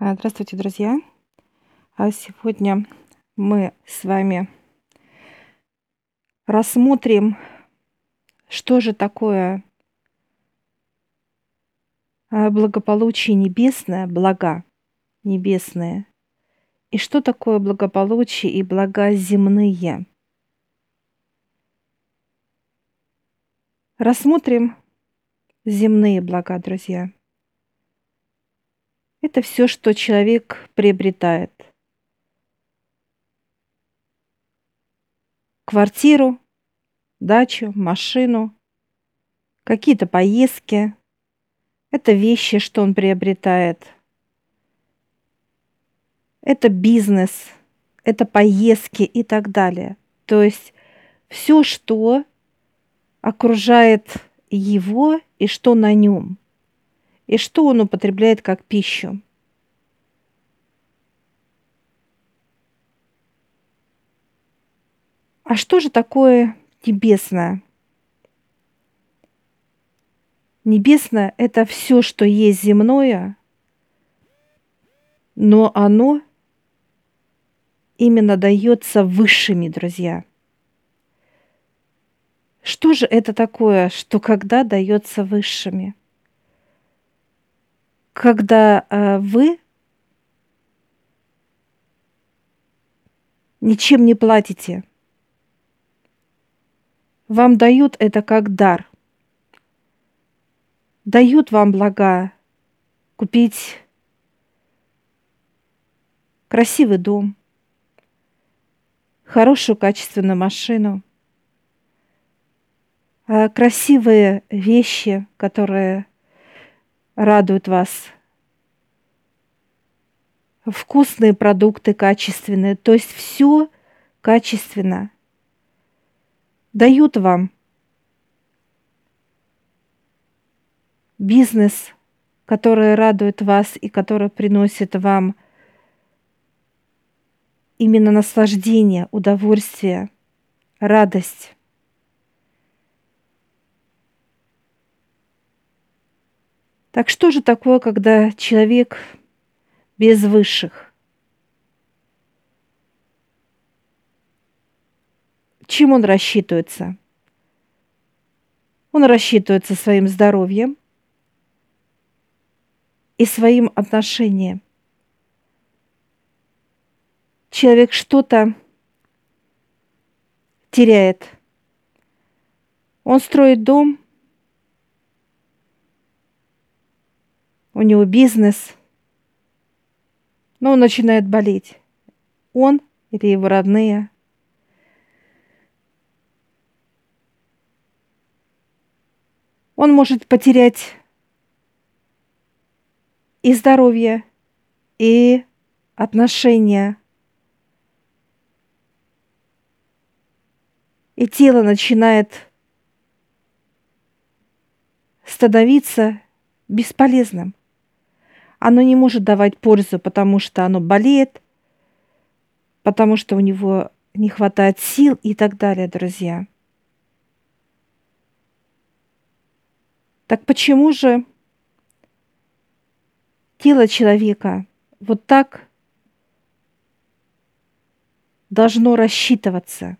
А, Здравствуйте, друзья! А Сегодня мы с вами рассмотрим, что же такое а, благополучие небесное, блага небесные, и что такое благополучие и блага земные. Рассмотрим земные блага, друзья. Это все, что человек приобретает. Квартиру, дачу, машину, какие-то поездки. Это вещи, что он приобретает. Это бизнес, это поездки и так далее. То есть все, что окружает его и что на нем, и что он употребляет как пищу. А что же такое небесное? Небесное – это все, что есть земное, но оно именно дается высшими, друзья. Что же это такое, что когда дается высшими? Когда э, вы ничем не платите, вам дают это как дар. Дают вам блага купить красивый дом, хорошую качественную машину – Э, красивые вещи, которые радуют вас, вкусные продукты качественные, то есть все качественно дают вам бизнес, который радует вас и который приносит вам именно наслаждение, удовольствие, радость. Так что же такое, когда человек без высших? Чем он рассчитывается? Он рассчитывается своим здоровьем и своим отношением. Человек что-то теряет. Он строит дом – у него бизнес, но он начинает болеть. Он или его родные. Он может потерять и здоровье, и отношения. И тело начинает становиться бесполезным оно не может давать пользу, потому что оно болеет, потому что у него не хватает сил и так далее, друзья. Так почему же тело человека вот так должно рассчитываться,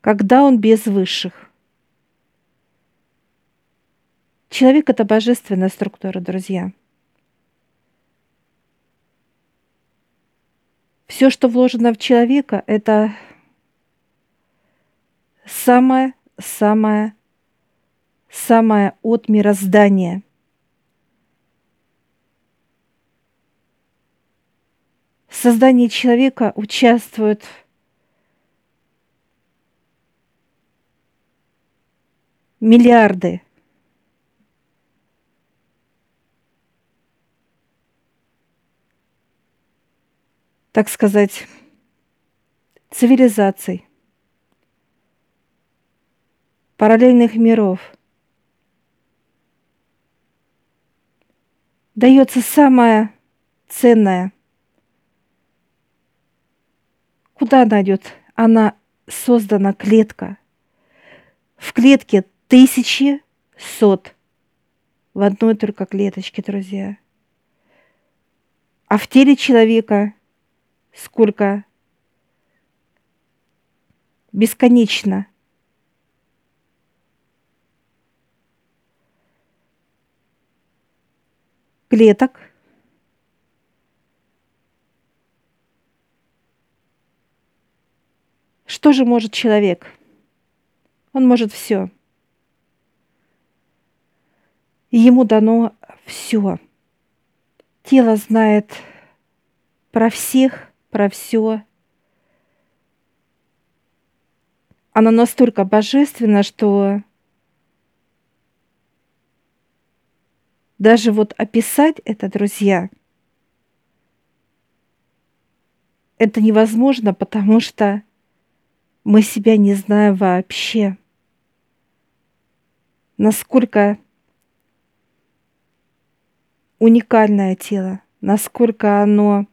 когда он без высших? Человек – это божественная структура, друзья. Все, что вложено в человека, это самое, самое, самое от мироздания. В создании человека участвуют миллиарды так сказать, цивилизаций, параллельных миров. Дается самое ценное. Куда она идет? Она создана клетка. В клетке тысячи сот. В одной только клеточке, друзья. А в теле человека сколько? Бесконечно. Клеток. Что же может человек? Он может все. Ему дано все. Тело знает про всех, про все. Оно настолько божественно, что даже вот описать это, друзья, это невозможно, потому что мы себя не знаем вообще. Насколько уникальное тело, насколько оно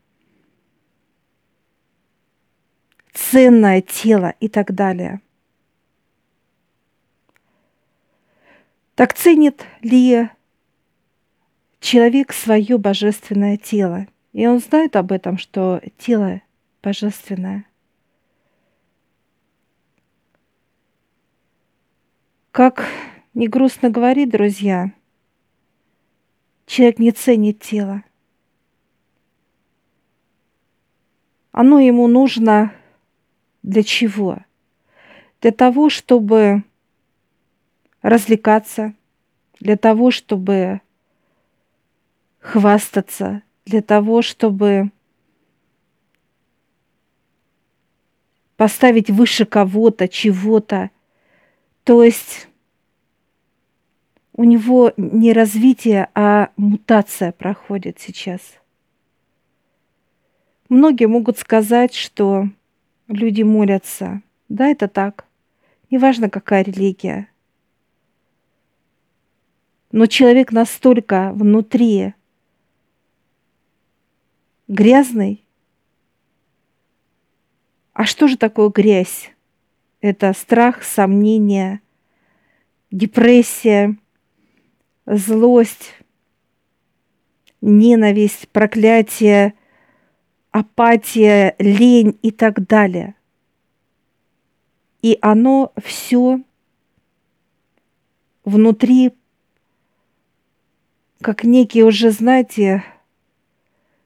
ценное тело и так далее. Так ценит ли человек свое божественное тело? И он знает об этом, что тело божественное. Как не грустно говорить, друзья – Человек не ценит тело. Оно ему нужно для чего? Для того, чтобы развлекаться, для того, чтобы хвастаться, для того, чтобы поставить выше кого-то, чего-то. То есть у него не развитие, а мутация проходит сейчас. Многие могут сказать, что люди молятся. Да, это так. Неважно, какая религия. Но человек настолько внутри грязный. А что же такое грязь? Это страх, сомнение, депрессия – злость, ненависть, проклятие, апатия, лень и так далее. И оно все внутри, как некие уже, знаете,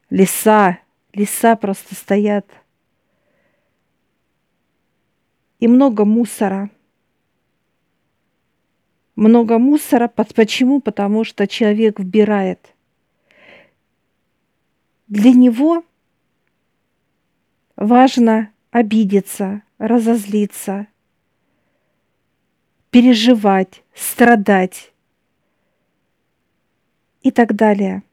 леса, леса просто стоят. И много мусора – много мусора. Почему? Потому что человек вбирает. Для него важно обидеться, разозлиться, переживать, страдать и так далее.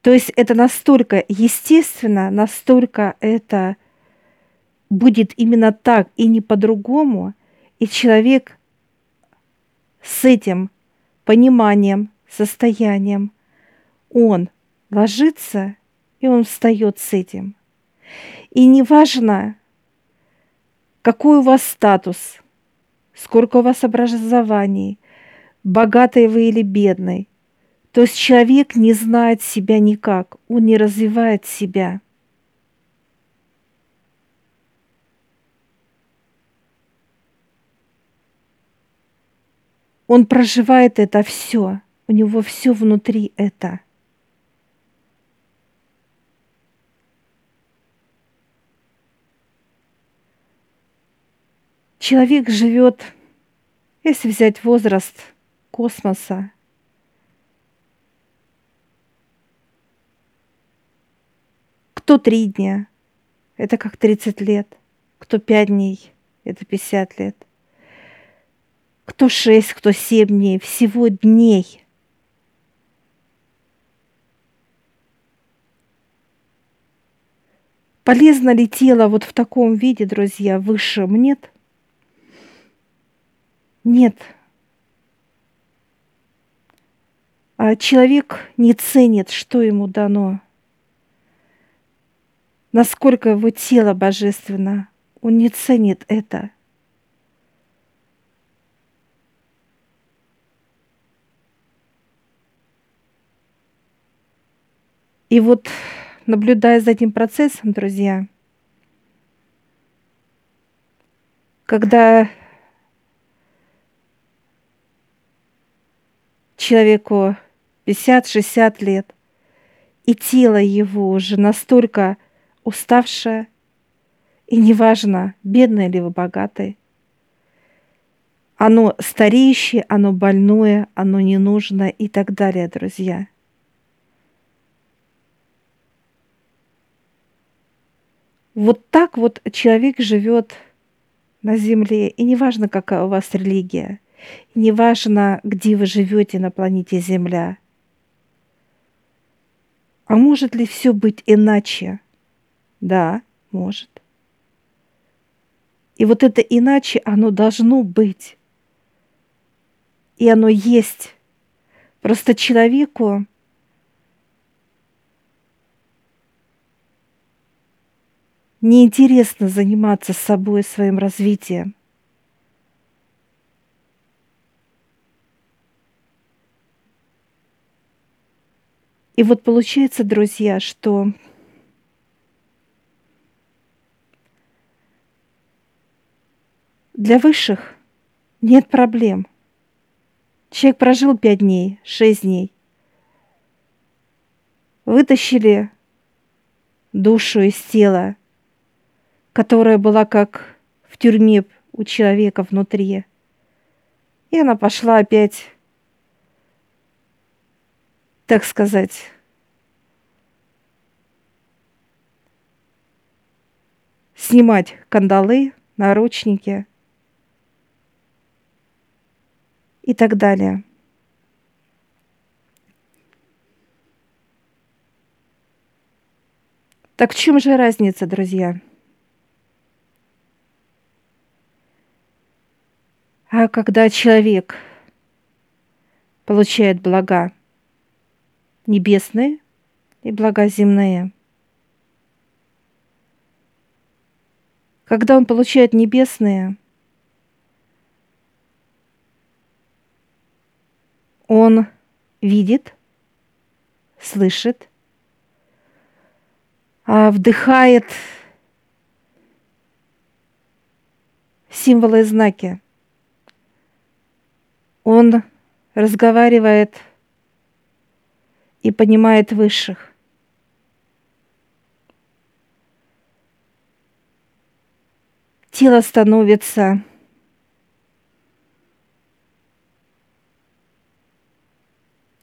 То есть это настолько естественно, настолько это будет именно так и не по-другому, и человек с этим пониманием, состоянием, он ложится, и он встает с этим. И неважно, какой у вас статус, сколько у вас образований, богатый вы или бедный. То есть человек не знает себя никак, он не развивает себя – Он проживает это все. У него все внутри это. Человек живет, если взять возраст космоса, кто три дня, это как 30 лет, кто пять дней, это 50 лет кто шесть, кто семь дней, всего дней. Полезно ли тело вот в таком виде, друзья, высшем? Нет. Нет. А человек не ценит, что ему дано. Насколько его тело божественно. Он не ценит это – И вот, наблюдая за этим процессом, друзья, когда человеку 50-60 лет, и тело его уже настолько уставшее, и неважно, бедное ли вы, богатый, оно стареющее, оно больное, оно ненужное и так далее, друзья. Вот так вот человек живет на земле, и неважно, какая у вас религия, неважно, где вы живете на планете Земля. А может ли все быть иначе? Да, может. И вот это иначе, оно должно быть. И оно есть. Просто человеку неинтересно заниматься собой, своим развитием. И вот получается, друзья, что для высших нет проблем. Человек прожил пять дней, шесть дней. Вытащили душу из тела, которая была как в тюрьме у человека внутри. И она пошла опять, так сказать, снимать кандалы, наручники и так далее. Так в чем же разница, друзья? А когда человек получает блага небесные и блага земные, когда он получает небесные, он видит, слышит, а вдыхает символы и знаки – он разговаривает и понимает высших. Тело становится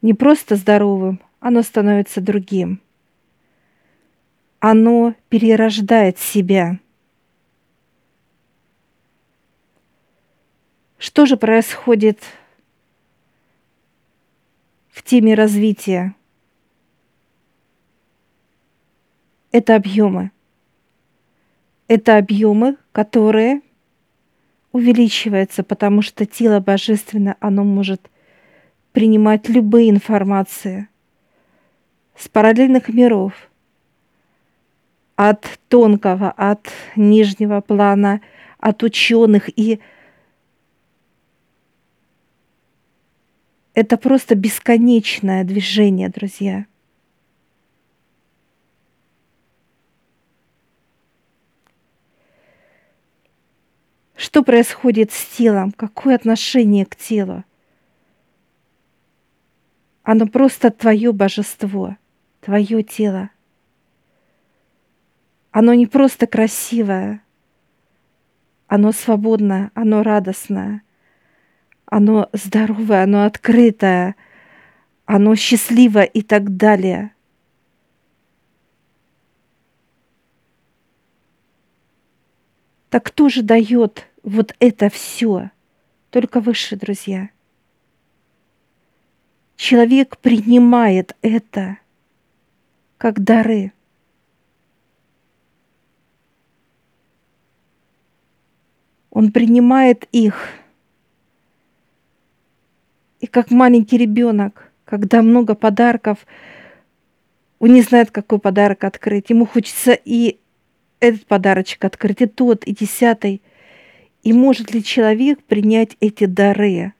не просто здоровым, оно становится другим. Оно перерождает себя. Что же происходит в теме развития. Это объемы. Это объемы, которые увеличиваются, потому что тело божественное, оно может принимать любые информации с параллельных миров, от тонкого, от нижнего плана, от ученых и Это просто бесконечное движение, друзья. Что происходит с телом? Какое отношение к телу? Оно просто твое божество, твое тело. Оно не просто красивое, оно свободное, оно радостное оно здоровое, оно открытое, оно счастливое и так далее. Так кто же дает вот это все? Только выше, друзья. Человек принимает это как дары. Он принимает их – и как маленький ребенок, когда много подарков, он не знает, какой подарок открыть. Ему хочется и этот подарочек открыть, и тот, и десятый. И может ли человек принять эти дары?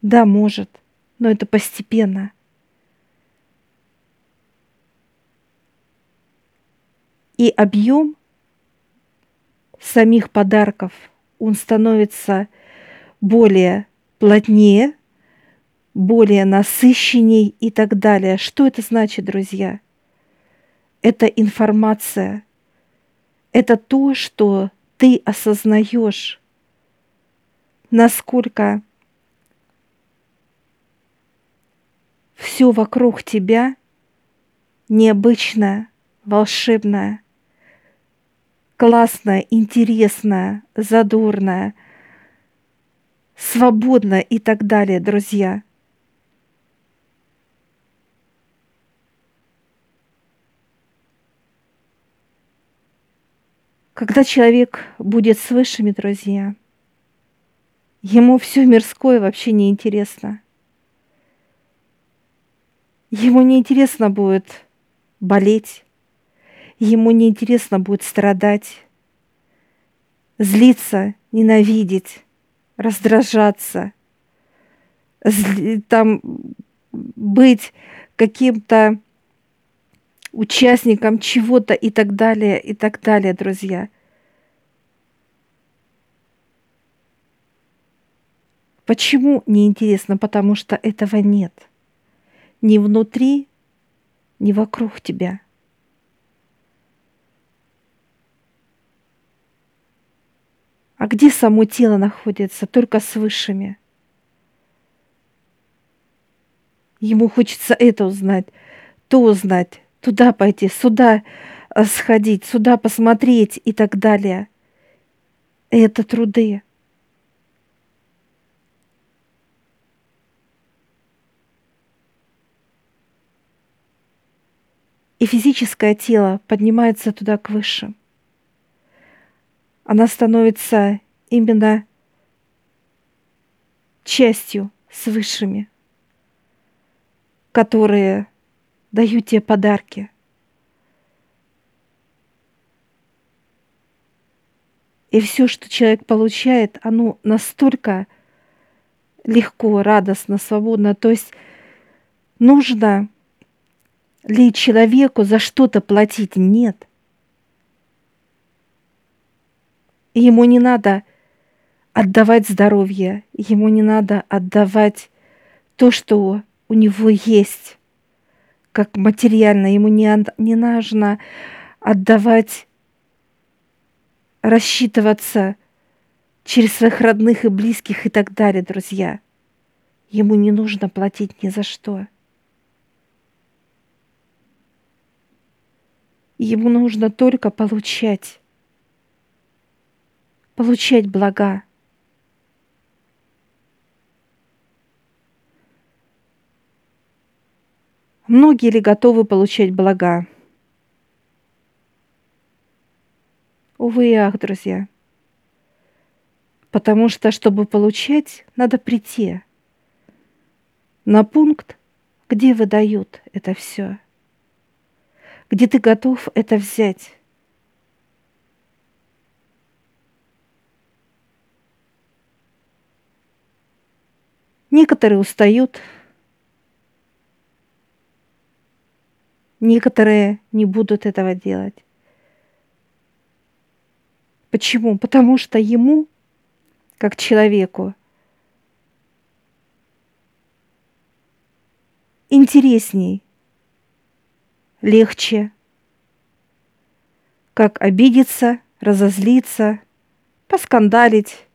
Да, может, но это постепенно. И объем самих подарков, он становится более плотнее, более насыщенней и так далее. Что это значит, друзья? – это информация. Это то, что ты осознаешь, насколько все вокруг тебя необычное, волшебное, классное, интересное, задорное, свободное и так далее, друзья. Когда человек будет с высшими, друзья, ему все мирское вообще не интересно. Ему не интересно будет болеть, ему не интересно будет страдать, злиться, ненавидеть, раздражаться, зли, там быть каким-то участником чего-то и так далее, и так далее, друзья. Почему неинтересно? Потому что этого нет. Ни внутри, ни вокруг тебя. А где само тело находится? Только с высшими. Ему хочется это узнать, то узнать, туда пойти, сюда э, сходить, сюда посмотреть и так далее. Это труды. И физическое тело поднимается туда к высшим. Она становится именно частью с высшими, которые дают тебе подарки. И все, что человек получает, оно настолько легко, радостно, свободно. То есть нужно ли человеку за что-то платить? Нет. ему не надо отдавать здоровье, ему не надо отдавать то, что у него есть как материально, ему не, не нужно отдавать, рассчитываться через своих родных и близких и так далее, друзья. Ему не нужно платить ни за что. Ему нужно только получать. Получать блага. Многие ли готовы получать блага? Увы и ах, друзья. Потому что, чтобы получать, надо прийти на пункт, где выдают это все, где ты готов это взять. Некоторые устают, Некоторые не будут этого делать. Почему? Потому что ему, как человеку, интересней, легче, как обидеться, разозлиться, поскандалить,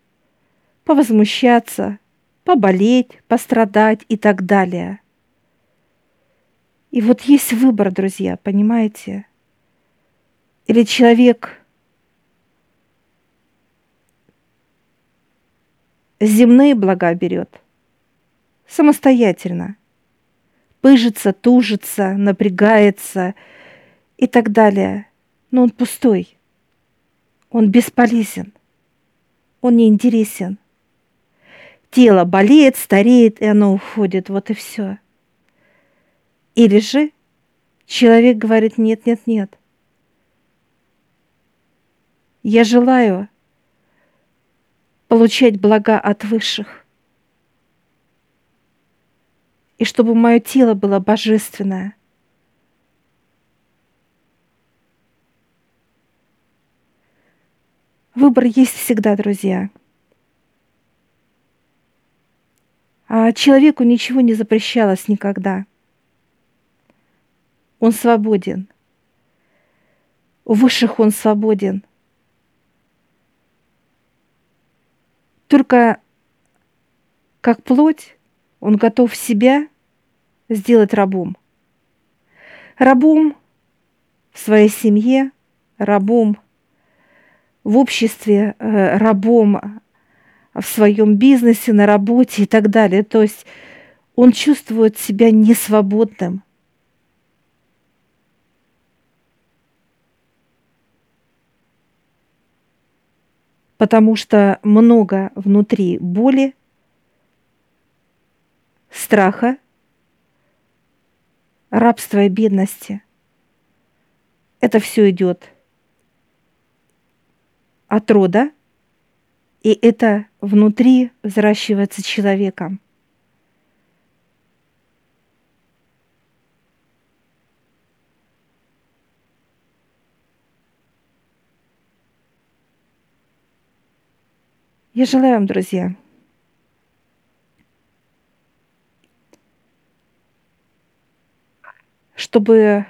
повозмущаться, поболеть, пострадать и так далее – и вот есть выбор, друзья, понимаете? Или человек земные блага берет самостоятельно, пыжится, тужится, напрягается и так далее. Но он пустой, он бесполезен, он неинтересен. Тело болеет, стареет, и оно уходит, вот и все. Или же человек говорит «нет, нет, нет». Я желаю получать блага от высших. И чтобы мое тело было божественное. Выбор есть всегда, друзья. А человеку ничего не запрещалось никогда. Он свободен. У высших он свободен. Только как плоть он готов себя сделать рабом. Рабом в своей семье, рабом в обществе, э, рабом в своем бизнесе, на работе и так далее. То есть он чувствует себя несвободным. Потому что много внутри боли, страха, рабства и бедности. Это все идет от рода, и это внутри взращивается человеком. Я желаю вам, друзья, чтобы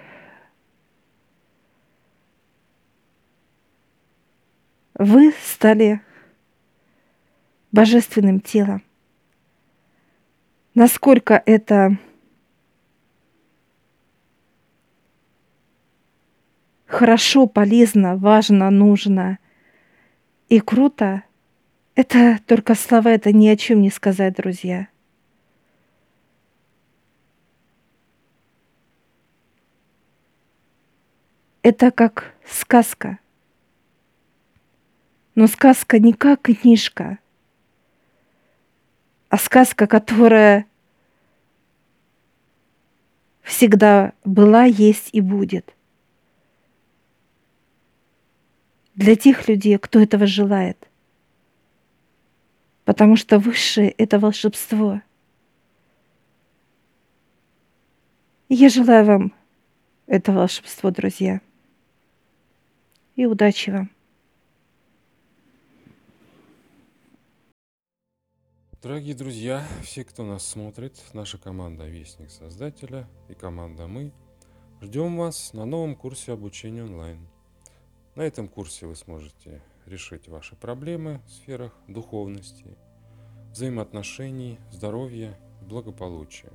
вы стали божественным телом. Насколько это хорошо, полезно, важно, нужно и круто, это только слова, это ни о чем не сказать, друзья. Это как сказка. Но сказка не как книжка – а сказка, которая всегда была, есть и будет. Для тех людей, кто этого желает. Потому что высшее — это волшебство. Я желаю вам это волшебство, друзья. И удачи вам. Дорогие друзья, все, кто нас смотрит, наша команда Вестник Создателя и команда Мы, ждем вас на новом курсе обучения онлайн. На этом курсе вы сможете решить ваши проблемы в сферах духовности, взаимоотношений, здоровья и благополучия.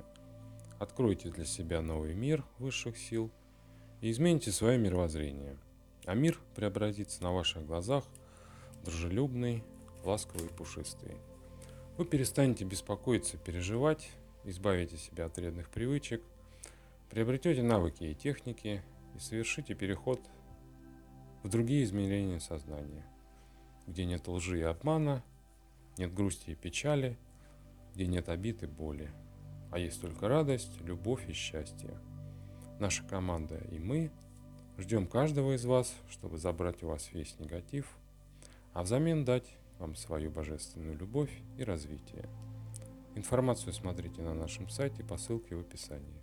Откройте для себя новый мир высших сил и измените свое мировоззрение. А мир преобразится на ваших глазах дружелюбный, ласковый и пушистый. Вы перестанете беспокоиться, переживать, избавите себя от вредных привычек, приобретете навыки и техники и совершите переход в другие измерения сознания, где нет лжи и обмана, нет грусти и печали, где нет обид и боли, а есть только радость, любовь и счастье. Наша команда и мы ждем каждого из вас, чтобы забрать у вас весь негатив, а взамен дать вам свою божественную любовь и развитие. Информацию смотрите на нашем сайте по ссылке в описании.